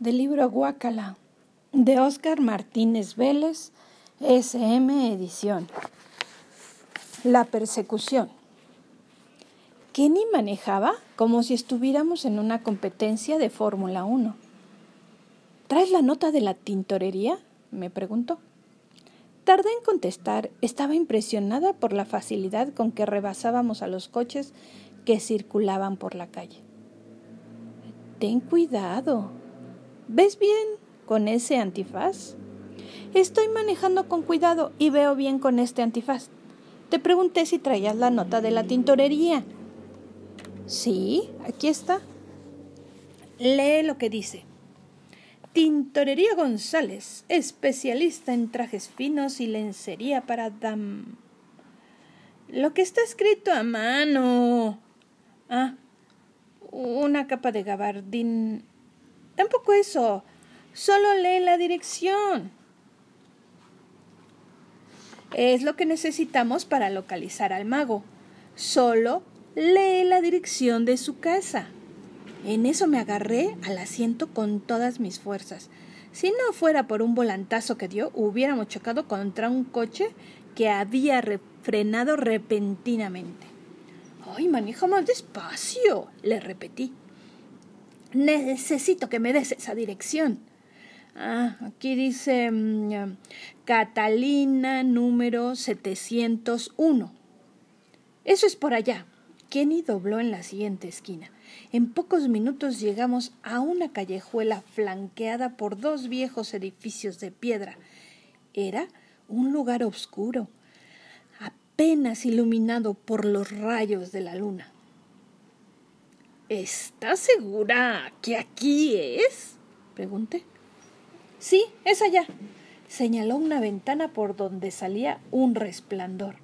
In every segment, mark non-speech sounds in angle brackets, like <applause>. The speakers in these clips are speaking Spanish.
del libro Guacala de Óscar Martínez Vélez, SM Edición. La persecución. Kenny manejaba como si estuviéramos en una competencia de Fórmula 1. ¿Traes la nota de la tintorería? me preguntó. Tardé en contestar. Estaba impresionada por la facilidad con que rebasábamos a los coches que circulaban por la calle. Ten cuidado. ¿Ves bien con ese antifaz? Estoy manejando con cuidado y veo bien con este antifaz. Te pregunté si traías la nota de la tintorería. Sí, aquí está. Lee lo que dice. Tintorería González, especialista en trajes finos y lencería para dam. Lo que está escrito a mano. Ah, una capa de gabardín. Tampoco eso. Solo lee la dirección. Es lo que necesitamos para localizar al mago. Solo lee la dirección de su casa. En eso me agarré al asiento con todas mis fuerzas. Si no fuera por un volantazo que dio, hubiéramos chocado contra un coche que había frenado repentinamente. ¡Ay, maneja más despacio! le repetí. Necesito que me des esa dirección. Ah, aquí dice mm, Catalina número 701. Eso es por allá. Kenny dobló en la siguiente esquina. En pocos minutos llegamos a una callejuela flanqueada por dos viejos edificios de piedra. Era un lugar oscuro, apenas iluminado por los rayos de la luna. ¿Estás segura que aquí es? pregunté. Sí, es allá. Señaló una ventana por donde salía un resplandor.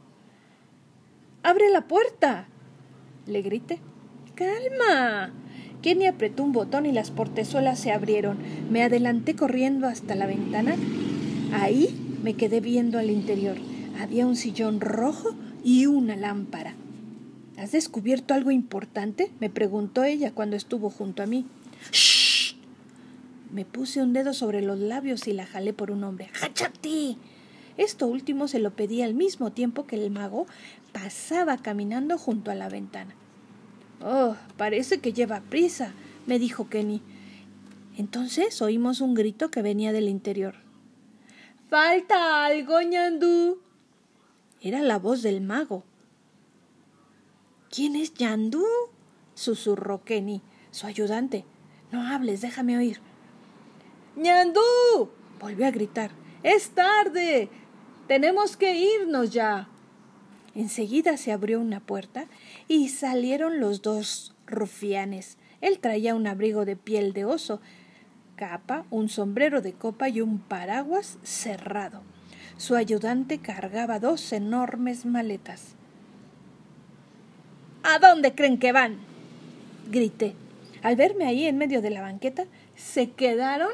¡Abre la puerta! le grité. ¡Calma! Kenny apretó un botón y las portezuelas se abrieron. Me adelanté corriendo hasta la ventana. Ahí me quedé viendo al interior. Había un sillón rojo y una lámpara. ¿Has descubierto algo importante? me preguntó ella cuando estuvo junto a mí. ¡Shh! Me puse un dedo sobre los labios y la jalé por un hombre. ¡Háchate! Esto último se lo pedí al mismo tiempo que el mago pasaba caminando junto a la ventana. Oh, parece que lleva prisa, me dijo Kenny. Entonces oímos un grito que venía del interior. Falta algo, ñandú. Era la voz del mago. ¿Quién es Yandú? susurró Kenny, su ayudante. No hables, déjame oír. ¡Ñandú! volvió a gritar. ¡Es tarde! Tenemos que irnos ya. Enseguida se abrió una puerta y salieron los dos rufianes. Él traía un abrigo de piel de oso, capa, un sombrero de copa y un paraguas cerrado. Su ayudante cargaba dos enormes maletas. ¿A dónde creen que van? grité. Al verme ahí en medio de la banqueta, se quedaron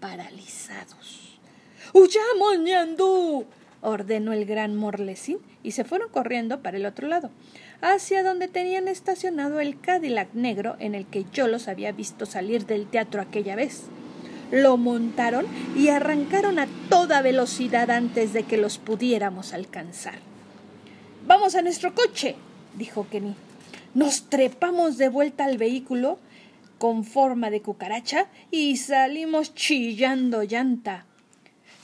paralizados. ¡Huyamos, ñandú! ordenó el gran Morlesín y se fueron corriendo para el otro lado, hacia donde tenían estacionado el Cadillac negro en el que yo los había visto salir del teatro aquella vez lo montaron y arrancaron a toda velocidad antes de que los pudiéramos alcanzar. Vamos a nuestro coche, dijo Kenny. Nos trepamos de vuelta al vehículo con forma de cucaracha y salimos chillando llanta.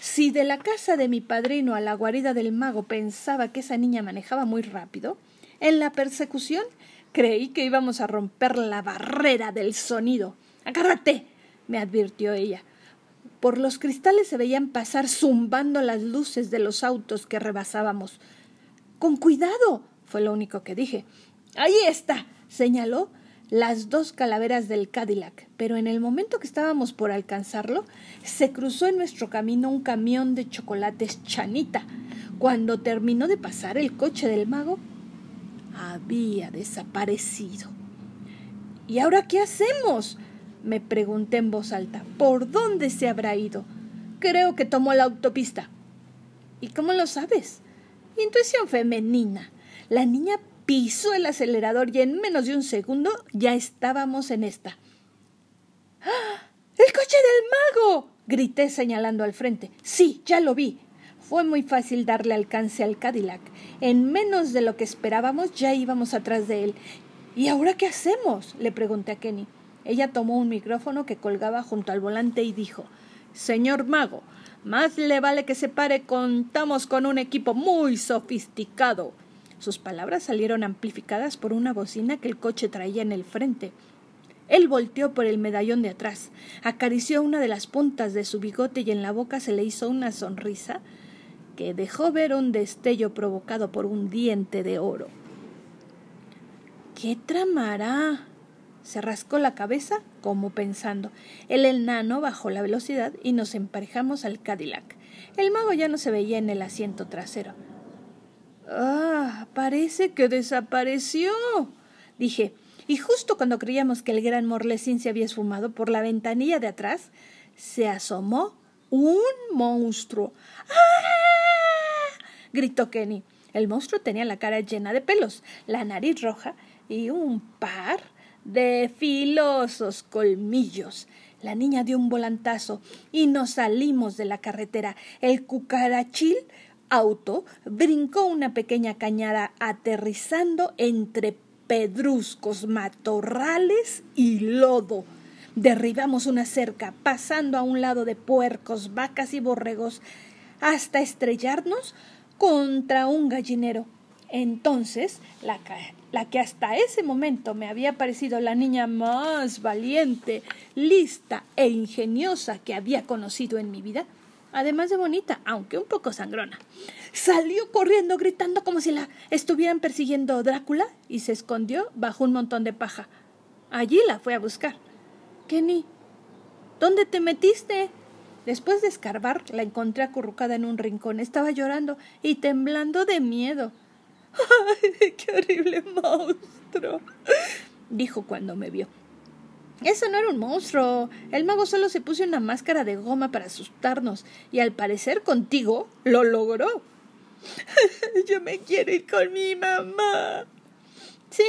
Si de la casa de mi padrino a la guarida del mago pensaba que esa niña manejaba muy rápido, en la persecución creí que íbamos a romper la barrera del sonido. Agárrate, me advirtió ella. Por los cristales se veían pasar zumbando las luces de los autos que rebasábamos. Con cuidado. Fue lo único que dije. Ahí está. señaló las dos calaveras del Cadillac, pero en el momento que estábamos por alcanzarlo, se cruzó en nuestro camino un camión de chocolates chanita. Cuando terminó de pasar el coche del mago, había desaparecido. ¿Y ahora qué hacemos? me pregunté en voz alta. ¿Por dónde se habrá ido? Creo que tomó la autopista. ¿Y cómo lo sabes? Intuición femenina. La niña pisó el acelerador y en menos de un segundo ya estábamos en esta. ¡Ah! ¡El coche grité señalando al frente. Sí, ya lo vi. Fue muy fácil darle alcance al Cadillac. En menos de lo que esperábamos ya íbamos atrás de él. ¿Y ahora qué hacemos? le pregunté a Kenny. Ella tomó un micrófono que colgaba junto al volante y dijo Señor mago, más le vale que se pare, contamos con un equipo muy sofisticado. Sus palabras salieron amplificadas por una bocina que el coche traía en el frente. Él volteó por el medallón de atrás, acarició una de las puntas de su bigote y en la boca se le hizo una sonrisa que dejó ver un destello provocado por un diente de oro. ¿Qué tramará? Se rascó la cabeza como pensando. El enano bajó la velocidad y nos emparejamos al Cadillac. El mago ya no se veía en el asiento trasero. Ah, parece que desapareció. dije, y justo cuando creíamos que el gran Morlesín se había esfumado por la ventanilla de atrás, se asomó un monstruo. ¡Ah! gritó Kenny. El monstruo tenía la cara llena de pelos, la nariz roja y un par de filosos colmillos. La niña dio un volantazo y nos salimos de la carretera. El cucarachil auto brincó una pequeña cañada aterrizando entre pedruscos, matorrales y lodo. Derribamos una cerca, pasando a un lado de puercos, vacas y borregos, hasta estrellarnos contra un gallinero. Entonces, la, la, que hasta ese momento me había parecido la niña más valiente, lista e ingeniosa que había conocido en mi vida, además de bonita, aunque un poco sangrona, salió corriendo gritando como si la estuvieran persiguiendo Drácula y se escondió bajo un montón de paja. Allí la fue a buscar. Kenny, ¿dónde te metiste? Después de escarbar, la encontré acurrucada en un rincón. Estaba llorando y temblando de miedo. <laughs> ¡Ay, qué horrible monstruo! dijo cuando me vio. Eso no era un monstruo. El mago solo se puso una máscara de goma para asustarnos, y al parecer contigo lo logró. <laughs> Yo me quiero ir con mi mamá. Sí.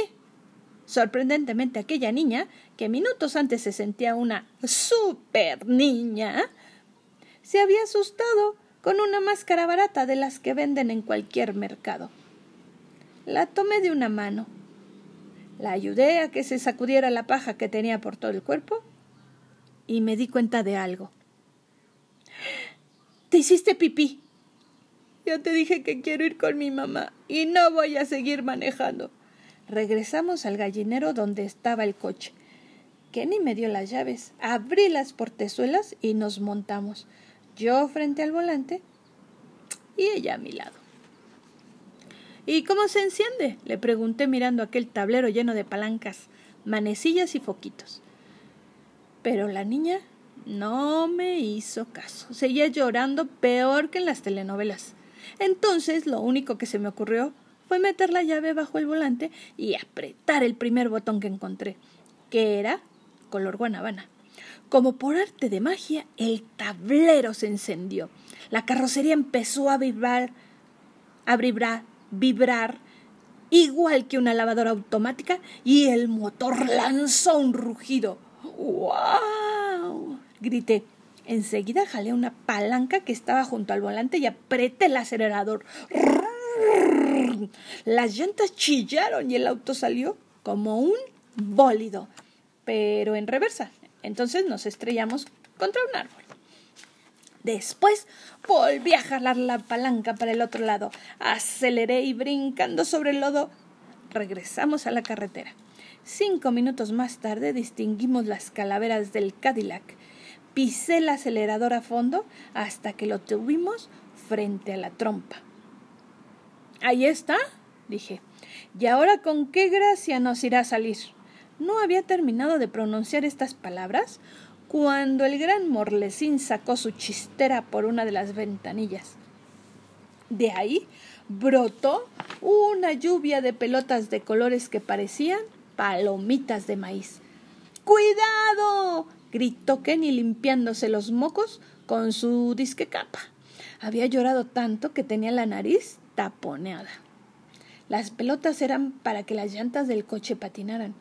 Sorprendentemente aquella niña, que minutos antes se sentía una super niña, se había asustado con una máscara barata de las que venden en cualquier mercado. La tomé de una mano. La ayudé a que se sacudiera la paja que tenía por todo el cuerpo y me di cuenta de algo. Te hiciste pipí. Ya te dije que quiero ir con mi mamá y no voy a seguir manejando. Regresamos al gallinero donde estaba el coche. Kenny me dio las llaves, abrí las portezuelas y nos montamos. Yo frente al volante y ella a mi lado. ¿Y cómo se enciende? le pregunté mirando aquel tablero lleno de palancas, manecillas y foquitos. Pero la niña no me hizo caso. Seguía llorando peor que en las telenovelas. Entonces lo único que se me ocurrió fue meter la llave bajo el volante y apretar el primer botón que encontré, que era color guanabana. Como por arte de magia, el tablero se encendió. La carrocería empezó a vibrar, a vibrar, vibrar igual que una lavadora automática y el motor lanzó un rugido. ¡Wow! grité. Enseguida jalé una palanca que estaba junto al volante y apreté el acelerador. Las llantas chillaron y el auto salió como un bólido, pero en reversa. Entonces nos estrellamos contra un árbol. Después volví a jalar la palanca para el otro lado. Aceleré y brincando sobre el lodo, regresamos a la carretera. Cinco minutos más tarde distinguimos las calaveras del Cadillac. Pisé el acelerador a fondo hasta que lo tuvimos frente a la trompa. Ahí está, dije. ¿Y ahora con qué gracia nos irá a salir? No había terminado de pronunciar estas palabras cuando el gran Morlesín sacó su chistera por una de las ventanillas. De ahí brotó una lluvia de pelotas de colores que parecían palomitas de maíz. ¡Cuidado! gritó Kenny limpiándose los mocos con su disque capa. Había llorado tanto que tenía la nariz taponeada. Las pelotas eran para que las llantas del coche patinaran.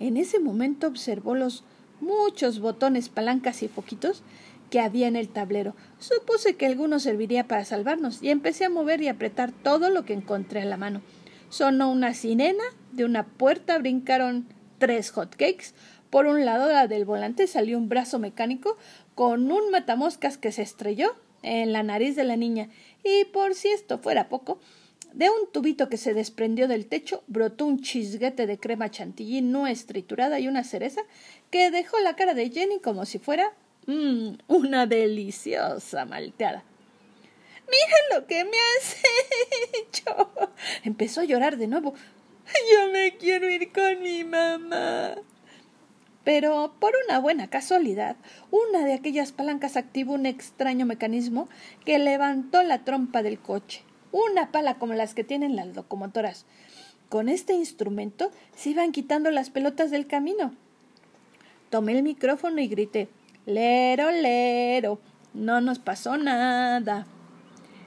En ese momento observó los muchos botones, palancas y foquitos que había en el tablero. Supuse que alguno serviría para salvarnos y empecé a mover y apretar todo lo que encontré a la mano. Sonó una sirena, de una puerta brincaron tres hotcakes. Por un lado la del volante salió un brazo mecánico con un matamoscas que se estrelló en la nariz de la niña y por si esto fuera poco, de un tubito que se desprendió del techo brotó un chisguete de crema chantilly no estriturada y una cereza que dejó la cara de Jenny como si fuera mmm, una deliciosa malteada. Mira lo que me has hecho. Empezó a llorar de nuevo. Yo me quiero ir con mi mamá. Pero por una buena casualidad, una de aquellas palancas activó un extraño mecanismo que levantó la trompa del coche una pala como las que tienen las locomotoras. Con este instrumento se iban quitando las pelotas del camino. Tomé el micrófono y grité Lero, lero. No nos pasó nada.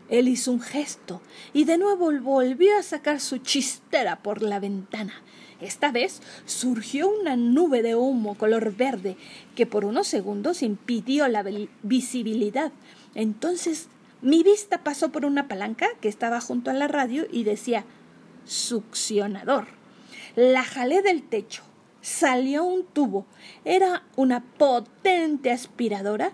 Él hizo un gesto y de nuevo volvió a sacar su chistera por la ventana. Esta vez surgió una nube de humo color verde que por unos segundos impidió la visibilidad. Entonces mi vista pasó por una palanca que estaba junto a la radio y decía succionador. La jalé del techo. Salió un tubo. Era una potente aspiradora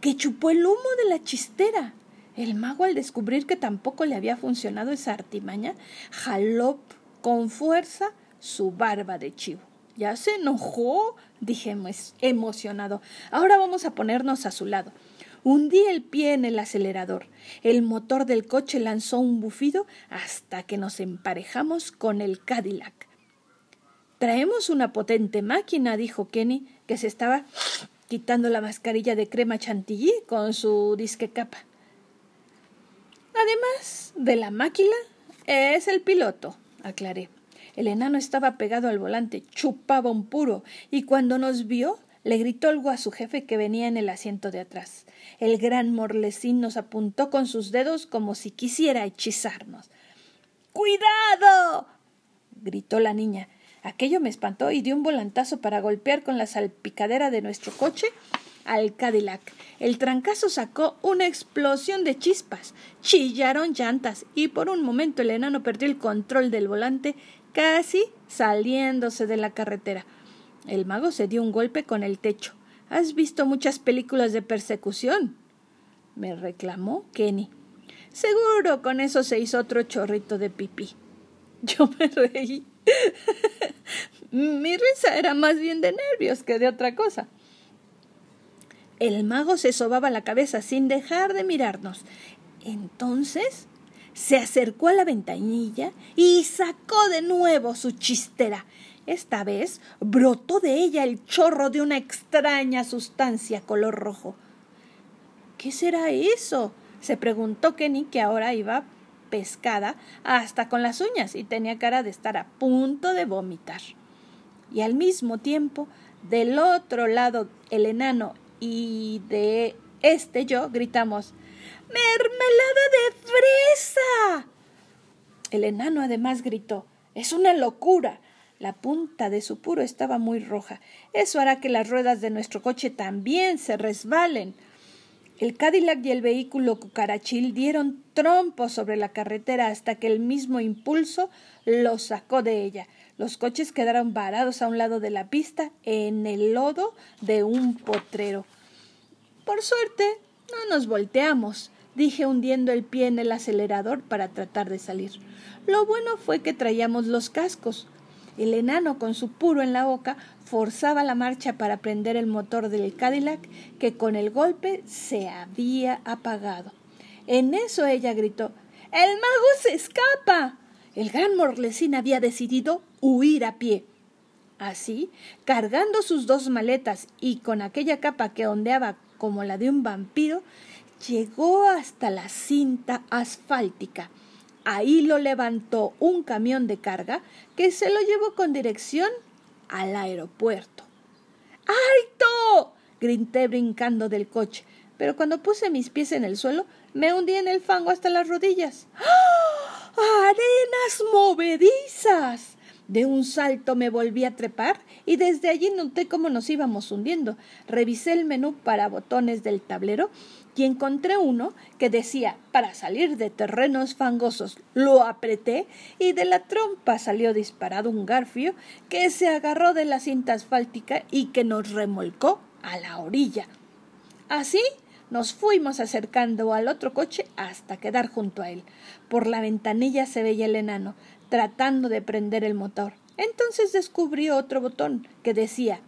que chupó el humo de la chistera. El mago, al descubrir que tampoco le había funcionado esa artimaña, jaló con fuerza su barba de chivo. ¿Ya se enojó? dije emocionado. Ahora vamos a ponernos a su lado. Hundí el pie en el acelerador. El motor del coche lanzó un bufido hasta que nos emparejamos con el Cadillac. Traemos una potente máquina, dijo Kenny, que se estaba quitando la mascarilla de crema chantilly con su disque capa. Además de la máquina, es el piloto, aclaré. El enano estaba pegado al volante, chupaba un puro, y cuando nos vio, le gritó algo a su jefe que venía en el asiento de atrás. El gran Morlesín nos apuntó con sus dedos como si quisiera hechizarnos. ¡Cuidado! gritó la niña. Aquello me espantó y dio un volantazo para golpear con la salpicadera de nuestro coche al Cadillac. El trancazo sacó una explosión de chispas, chillaron llantas y por un momento el enano perdió el control del volante, casi saliéndose de la carretera. El mago se dio un golpe con el techo. Has visto muchas películas de persecución. me reclamó Kenny. Seguro con eso se hizo otro chorrito de pipí. Yo me reí. <laughs> Mi risa era más bien de nervios que de otra cosa. El mago se sobaba la cabeza sin dejar de mirarnos. Entonces se acercó a la ventanilla y sacó de nuevo su chistera esta vez brotó de ella el chorro de una extraña sustancia color rojo. ¿Qué será eso? se preguntó Kenny, que ahora iba pescada hasta con las uñas y tenía cara de estar a punto de vomitar. Y al mismo tiempo, del otro lado el enano y de este yo gritamos ¡Mermelada de fresa! El enano además gritó Es una locura. La punta de su puro estaba muy roja. Eso hará que las ruedas de nuestro coche también se resbalen. El Cadillac y el vehículo cucarachil dieron trompos sobre la carretera hasta que el mismo impulso los sacó de ella. Los coches quedaron varados a un lado de la pista en el lodo de un potrero. Por suerte, no nos volteamos, dije hundiendo el pie en el acelerador para tratar de salir. Lo bueno fue que traíamos los cascos. El enano, con su puro en la boca, forzaba la marcha para prender el motor del Cadillac, que con el golpe se había apagado. En eso ella gritó El mago se escapa. El gran Morlesín había decidido huir a pie. Así, cargando sus dos maletas y con aquella capa que ondeaba como la de un vampiro, llegó hasta la cinta asfáltica Ahí lo levantó un camión de carga que se lo llevó con dirección al aeropuerto. ¡Alto! grité brincando del coche, pero cuando puse mis pies en el suelo me hundí en el fango hasta las rodillas. ¡Ah! ¡Arenas movedizas! De un salto me volví a trepar y desde allí noté cómo nos íbamos hundiendo. Revisé el menú para botones del tablero y encontré uno que decía para salir de terrenos fangosos. Lo apreté y de la trompa salió disparado un garfio que se agarró de la cinta asfáltica y que nos remolcó a la orilla. Así nos fuimos acercando al otro coche hasta quedar junto a él. Por la ventanilla se veía el enano, tratando de prender el motor. Entonces descubrí otro botón que decía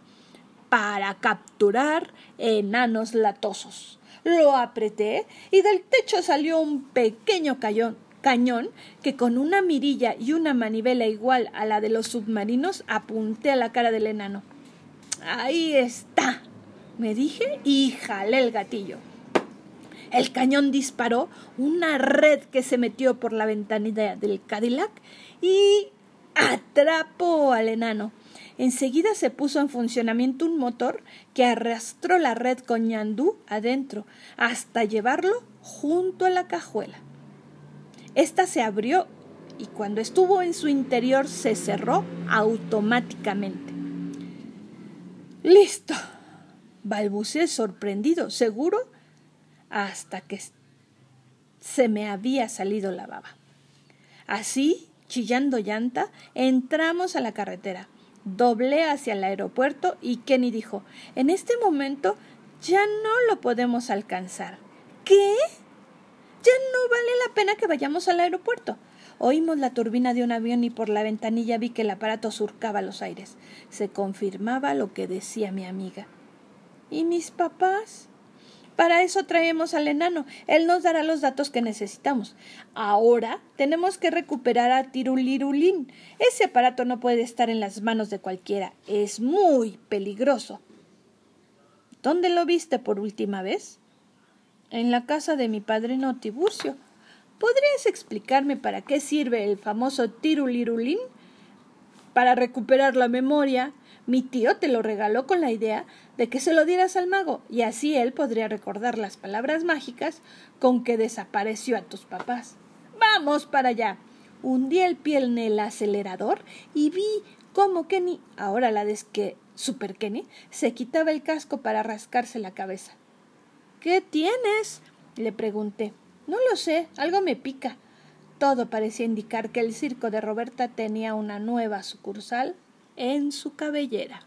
para capturar enanos latosos. Lo apreté y del techo salió un pequeño cañón que con una mirilla y una manivela igual a la de los submarinos apunté a la cara del enano. Ahí está, me dije y jalé el gatillo. El cañón disparó una red que se metió por la ventanilla del Cadillac y atrapó al enano. Enseguida se puso en funcionamiento un motor que arrastró la red con ñandú adentro hasta llevarlo junto a la cajuela. Esta se abrió y cuando estuvo en su interior se cerró automáticamente. Listo, balbuceé sorprendido, seguro hasta que se me había salido la baba. Así, chillando llanta, entramos a la carretera. Doblé hacia el aeropuerto y Kenny dijo En este momento ya no lo podemos alcanzar. ¿Qué? Ya no vale la pena que vayamos al aeropuerto. Oímos la turbina de un avión y por la ventanilla vi que el aparato surcaba los aires. Se confirmaba lo que decía mi amiga. ¿Y mis papás? Para eso traemos al enano. Él nos dará los datos que necesitamos. Ahora tenemos que recuperar a Tirulirulín. Ese aparato no puede estar en las manos de cualquiera. Es muy peligroso. ¿Dónde lo viste por última vez? En la casa de mi padrino Tiburcio. ¿Podrías explicarme para qué sirve el famoso Tirulirulín? Para recuperar la memoria, mi tío te lo regaló con la idea de que se lo dieras al mago y así él podría recordar las palabras mágicas con que desapareció a tus papás. Vamos para allá. Hundí el pie en el acelerador y vi cómo Kenny, ahora la de que Super Kenny, se quitaba el casco para rascarse la cabeza. ¿Qué tienes? le pregunté. No lo sé, algo me pica. Todo parecía indicar que el circo de Roberta tenía una nueva sucursal en su cabellera.